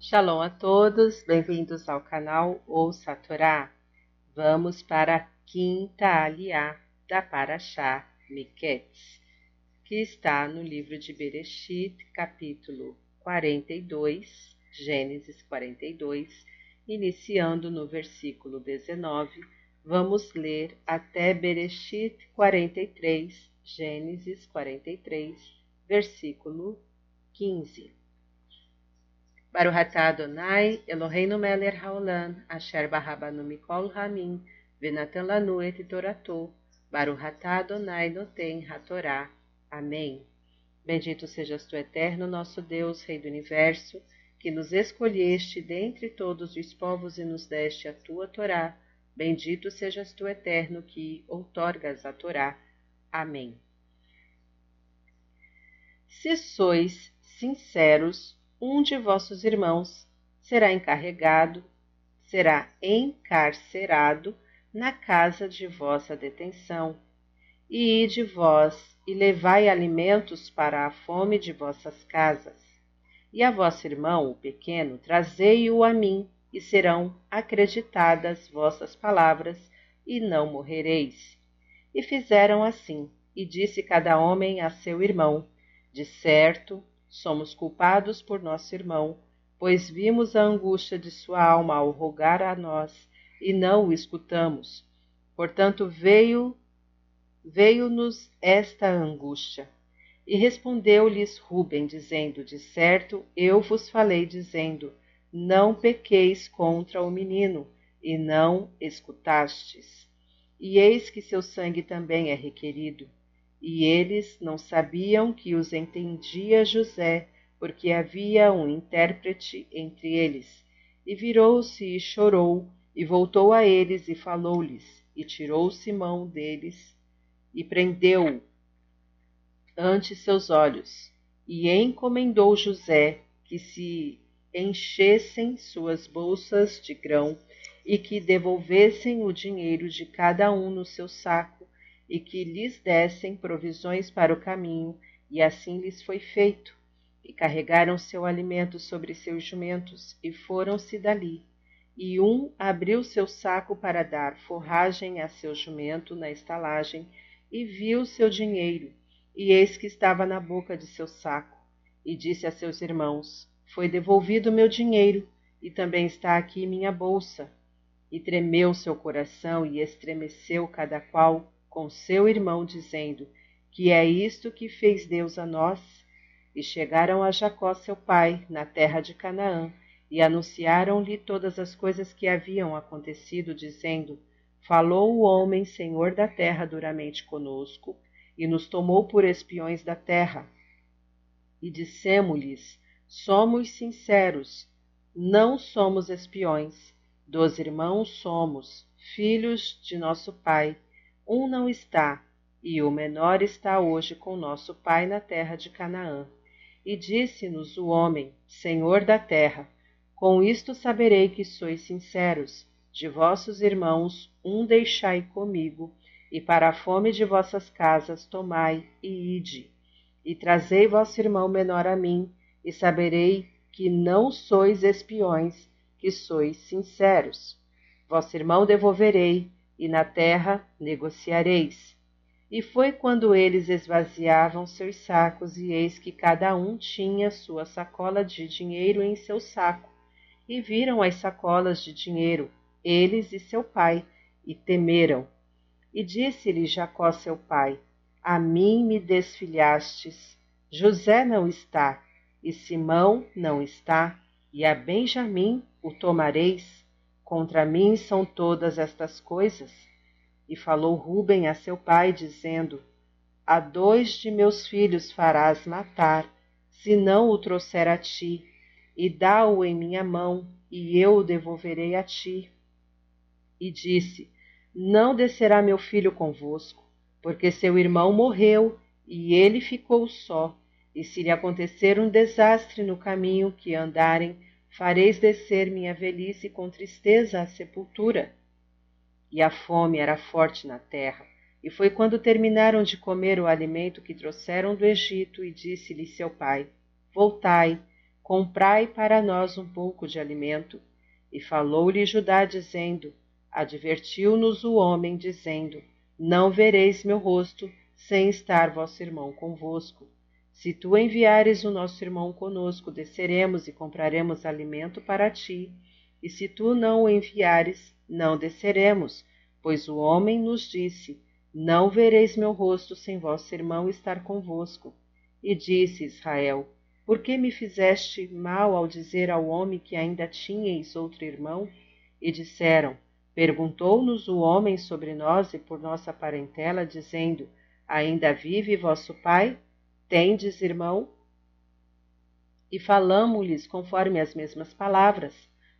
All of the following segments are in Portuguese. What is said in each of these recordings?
Shalom a todos, bem-vindos ao canal Ouça a Torá. Vamos para a quinta aliá da Parashá Miketz, que está no livro de Bereshit, capítulo 42, Gênesis 42, iniciando no versículo 19. Vamos ler até Bereshit 43, Gênesis 43, versículo 15. Baruch atah Adonai, Eloheinu melech haolam, asher barabanu mikol hamim, venatan lanu et Baruch atah Adonai noten hatorá. Amém. Bendito sejas tu, eterno nosso Deus, Rei do Universo, que nos escolheste dentre todos os povos e nos deste a tua Torá. Bendito sejas tu, eterno, que outorgas a Torá. Amém. Se sois sinceros, um de vossos irmãos será encarregado, será encarcerado na casa de vossa detenção. E ide vós e levai alimentos para a fome de vossas casas. E a vosso irmão, o pequeno, trazei-o a mim, e serão acreditadas vossas palavras, e não morrereis. E fizeram assim, e disse cada homem a seu irmão: De certo, Somos culpados por nosso irmão, pois vimos a angústia de sua alma ao rogar a nós e não o escutamos. Portanto, veio veio-nos esta angústia. E respondeu-lhes Ruben, dizendo: De certo, eu vos falei, dizendo: Não pequeis contra o menino, e não escutastes. E eis que seu sangue também é requerido. E eles não sabiam que os entendia José, porque havia um intérprete entre eles. E virou-se e chorou, e voltou a eles e falou-lhes, e tirou Simão deles, e prendeu-o ante seus olhos, e encomendou José que se enchessem suas bolsas de grão, e que devolvessem o dinheiro de cada um no seu saco e que lhes dessem provisões para o caminho, e assim lhes foi feito. E carregaram seu alimento sobre seus jumentos, e foram-se dali. E um abriu seu saco para dar forragem a seu jumento na estalagem, e viu seu dinheiro, e eis que estava na boca de seu saco. E disse a seus irmãos: Foi devolvido meu dinheiro, e também está aqui minha bolsa. E tremeu seu coração, e estremeceu cada qual com seu irmão, dizendo: Que é isto que fez Deus a nós? E chegaram a Jacó, seu pai, na terra de Canaã, e anunciaram-lhe todas as coisas que haviam acontecido, dizendo: Falou o homem, senhor da terra, duramente conosco, e nos tomou por espiões da terra. E dissemos-lhes: Somos sinceros, não somos espiões. Dos irmãos somos, filhos de nosso pai um não está, e o menor está hoje com nosso pai na terra de Canaã. E disse-nos o homem, Senhor da terra: Com isto saberei que sois sinceros. De vossos irmãos, um deixai comigo, e para a fome de vossas casas tomai e ide. E trazei vosso irmão menor a mim, e saberei que não sois espiões, que sois sinceros. Vosso irmão devolverei, e na terra negociareis. E foi quando eles esvaziavam seus sacos, e eis que cada um tinha sua sacola de dinheiro em seu saco. E viram as sacolas de dinheiro, eles e seu pai, e temeram. E disse-lhe Jacó seu pai: A mim me desfilhastes. José não está, e Simão não está, e a Benjamim o tomareis. Contra mim são todas estas coisas. E falou Ruben a seu pai, dizendo: A dois de meus filhos farás matar, se não o trouxer a ti, e dá-o em minha mão, e eu o devolverei a ti. E disse: Não descerá meu filho convosco, porque seu irmão morreu, e ele ficou só. E se lhe acontecer um desastre no caminho que andarem, fareis descer minha velhice com tristeza à sepultura. E a fome era forte na terra, e foi quando terminaram de comer o alimento que trouxeram do Egito, e disse-lhe seu pai: Voltai, Comprai para nós um pouco de alimento. E falou-lhe Judá, dizendo: Advertiu-nos o homem, dizendo: Não vereis meu rosto, sem estar vosso irmão convosco. Se tu enviares o nosso irmão conosco, desceremos e compraremos alimento para ti. E se tu não o enviares, não desceremos, pois o homem nos disse: Não vereis meu rosto sem vosso irmão estar convosco. E disse Israel: por que me fizeste mal ao dizer ao homem que ainda tinhais outro irmão? E disseram: Perguntou-nos o homem sobre nós e por nossa parentela, dizendo: Ainda vive vosso pai? Tendes irmão? E falamo-lhes conforme as mesmas palavras.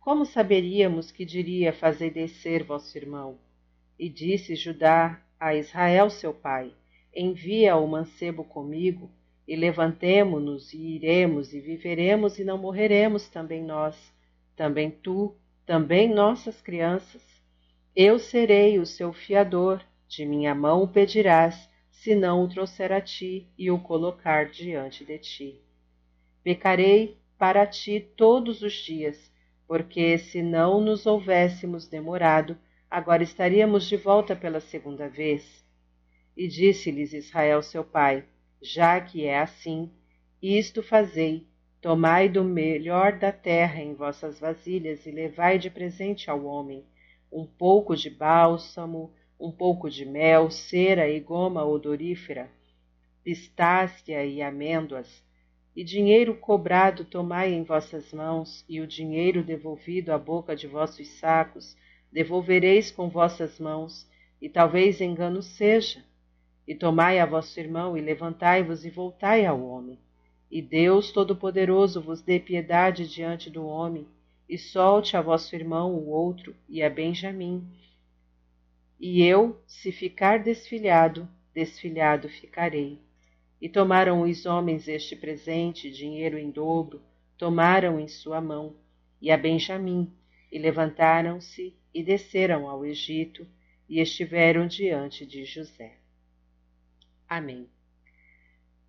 Como saberíamos que diria fazer descer vosso irmão? E disse Judá a Israel seu pai: Envia o mancebo comigo e levantemo-nos e iremos e viveremos e não morreremos também nós, também tu, também nossas crianças. Eu serei o seu fiador, de minha mão o pedirás, se não o trouxer a ti e o colocar diante de ti. Pecarei para ti todos os dias, porque se não nos houvéssemos demorado, agora estaríamos de volta pela segunda vez. E disse-lhes Israel seu pai: já que é assim, isto fazei: tomai do melhor da terra em vossas vasilhas e levai de presente ao homem um pouco de bálsamo, um pouco de mel, cera e goma odorífera, pistácia e amêndoas, e dinheiro cobrado tomai em vossas mãos, e o dinheiro devolvido à boca de vossos sacos devolvereis com vossas mãos, e talvez engano seja e tomai a vosso irmão, e levantai-vos e voltai ao homem. E Deus Todo-Poderoso vos dê piedade diante do homem, e solte a vosso irmão o outro, e a Benjamim. E eu, se ficar desfilhado, desfilhado ficarei. E tomaram os homens este presente, dinheiro em dobro, tomaram em sua mão, e a Benjamim, e levantaram-se e desceram ao Egito, e estiveram diante de José. Amém.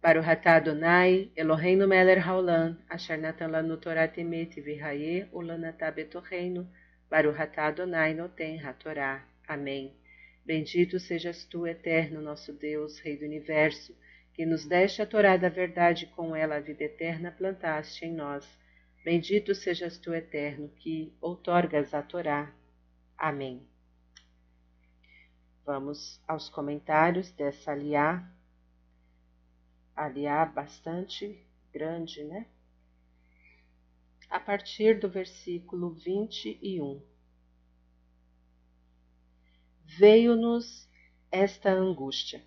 Baruch Adonai, Eloheinu melech haolam, asher natan lanu Torah temet v'hayeh ulanatah betorreinu, Baruch Adonai noten hatorá. Amém. Bendito sejas tu, eterno nosso Deus, Rei do Universo, que nos deste a Torá da verdade com ela a vida eterna plantaste em nós. Bendito sejas tu, eterno, que outorgas a Torá. Amém. Vamos aos comentários dessa aliá aliá bastante grande, né? A partir do versículo 21. Veio-nos esta angústia.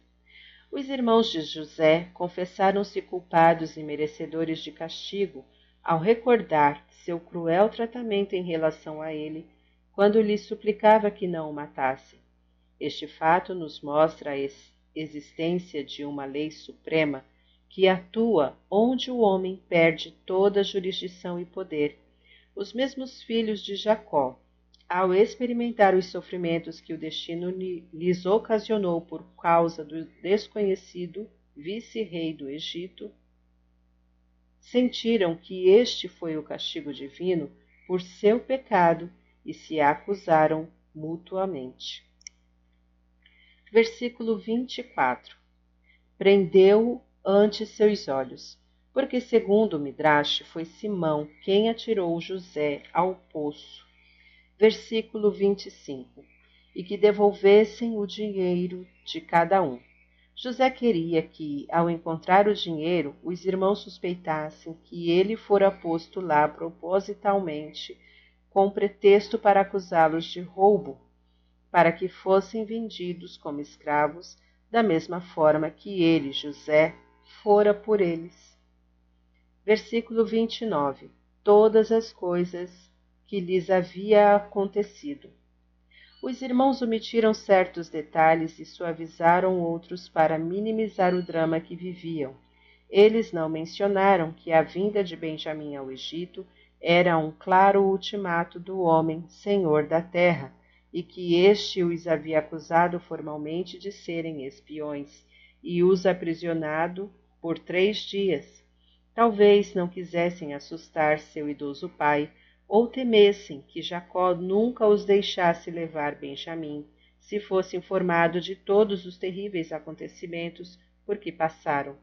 Os irmãos de José confessaram-se culpados e merecedores de castigo ao recordar seu cruel tratamento em relação a ele, quando lhe suplicava que não o matasse. Este fato nos mostra a existência de uma lei suprema que atua onde o homem perde toda jurisdição e poder. Os mesmos filhos de Jacó, ao experimentar os sofrimentos que o destino lhes ocasionou por causa do desconhecido vice-rei do Egito, sentiram que este foi o castigo divino por seu pecado e se acusaram mutuamente. Versículo 24: Prendeu ante seus olhos, porque, segundo o Midrash, foi Simão quem atirou José ao poço. Versículo 25. E que devolvessem o dinheiro de cada um. José queria que, ao encontrar o dinheiro, os irmãos suspeitassem que ele fora posto lá propositalmente, com pretexto para acusá-los de roubo, para que fossem vendidos como escravos, da mesma forma que ele, José, fora por eles. Versículo 29. Todas as coisas que lhes havia acontecido. Os irmãos omitiram certos detalhes e suavizaram outros para minimizar o drama que viviam. Eles não mencionaram que a vinda de Benjamim ao Egito era um claro ultimato do homem, senhor da terra, e que este os havia acusado formalmente de serem espiões e os aprisionado por três dias. Talvez não quisessem assustar seu idoso pai, ou temessem que Jacó nunca os deixasse levar Benjamim, se fosse informado de todos os terríveis acontecimentos por que passaram.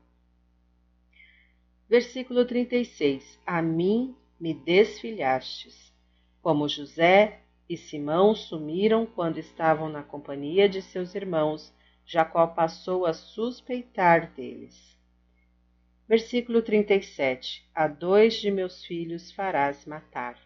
Versículo 36: A mim me desfilhastes. Como José e Simão sumiram quando estavam na companhia de seus irmãos, Jacó passou a suspeitar deles. Versículo 37: A dois de meus filhos farás matar,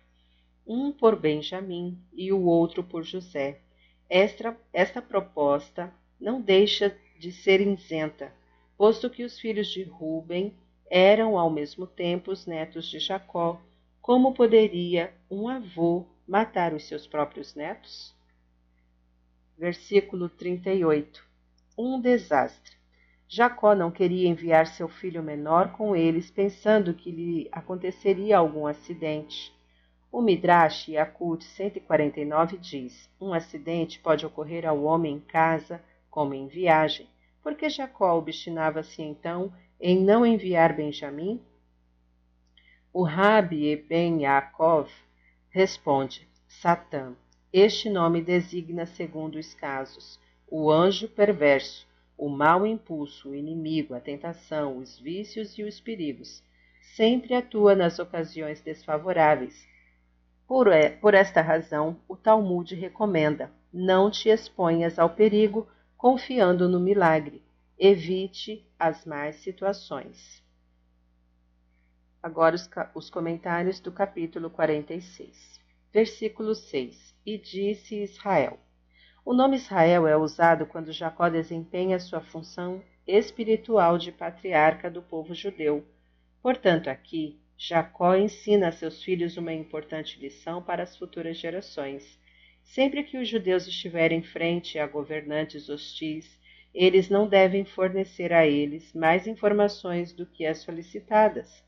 um por Benjamim e o outro por José. Esta, esta proposta não deixa de ser isenta, posto que os filhos de Ruben eram ao mesmo tempo os netos de Jacó, como poderia um avô matar os seus próprios netos? Versículo 38 Um desastre. Jacó não queria enviar seu filho menor com eles, pensando que lhe aconteceria algum acidente. O Midrash Yakut 149 diz: Um acidente pode ocorrer ao homem em casa, como em viagem. Porque Jacó obstinava-se então em não enviar Benjamim? O Rabi Ben Yaakov responde: Satã. Este nome designa, segundo os casos, o anjo perverso, o mau impulso, o inimigo, a tentação, os vícios e os perigos. Sempre atua nas ocasiões desfavoráveis. Por, por esta razão, o Talmud recomenda: não te exponhas ao perigo confiando no milagre evite as más situações. Agora os, os, comentários do capítulo 46. Versículo 6. E disse Israel. O nome Israel é usado quando Jacó desempenha sua função espiritual de patriarca do povo judeu. Portanto, aqui, Jacó ensina a seus filhos uma importante lição para as futuras gerações. Sempre que os judeus estiverem frente a governantes hostis, eles não devem fornecer a eles mais informações do que as solicitadas.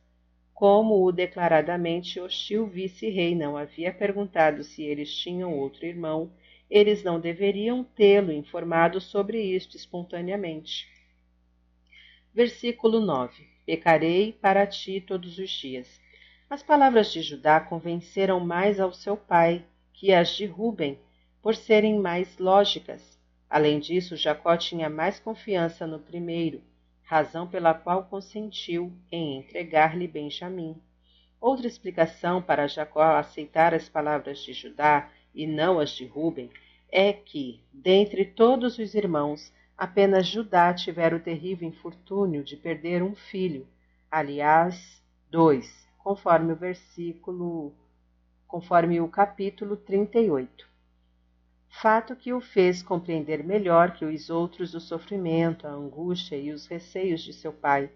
Como o declaradamente hostil vice-rei não havia perguntado se eles tinham outro irmão, eles não deveriam tê-lo informado sobre isto espontaneamente. Versículo 9: Pecarei para ti todos os dias. As palavras de Judá convenceram mais ao seu pai que as de Ruben, por serem mais lógicas. Além disso, Jacó tinha mais confiança no primeiro, razão pela qual consentiu em entregar-lhe Benjamim. Outra explicação para Jacó aceitar as palavras de Judá e não as de Ruben é que, dentre todos os irmãos, apenas Judá tivera o terrível infortúnio de perder um filho, aliás, dois, conforme o versículo, conforme o capítulo 38 fato que o fez compreender melhor que os outros o sofrimento, a angústia e os receios de seu pai,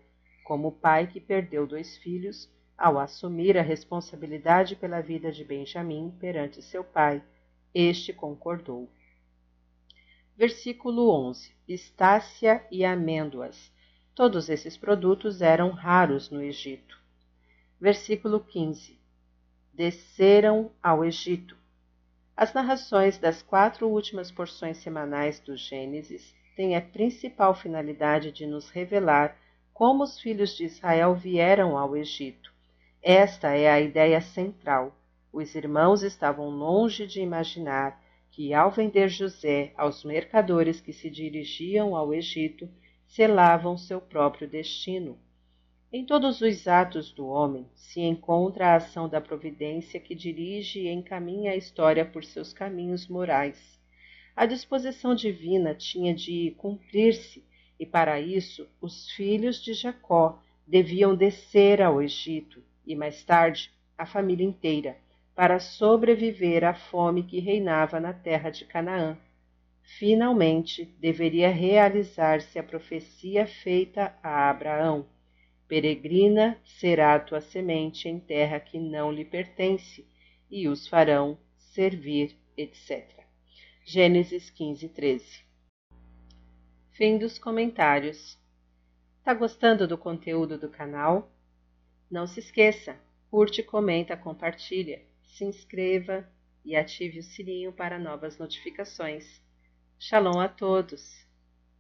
como o pai que perdeu dois filhos ao assumir a responsabilidade pela vida de Benjamim perante seu pai. Este concordou. Versículo 11: Estácia e amêndoas. Todos esses produtos eram raros no Egito. Versículo 15: Desceram ao Egito as narrações das quatro últimas porções semanais do Gênesis têm a principal finalidade de nos revelar como os filhos de Israel vieram ao Egito. Esta é a ideia central. Os irmãos estavam longe de imaginar que, ao vender José aos mercadores que se dirigiam ao Egito, selavam seu próprio destino. Em todos os atos do homem se encontra a ação da providência que dirige e encaminha a história por seus caminhos morais. A disposição divina tinha de cumprir-se, e para isso os filhos de Jacó deviam descer ao Egito e mais tarde a família inteira, para sobreviver à fome que reinava na terra de Canaã. Finalmente deveria realizar-se a profecia feita a Abraão Peregrina será a tua semente em terra que não lhe pertence, e os farão servir, etc. Gênesis 15, 13. Fim dos comentários. Tá gostando do conteúdo do canal? Não se esqueça, curte, comenta, compartilha, se inscreva e ative o sininho para novas notificações. Shalom a todos!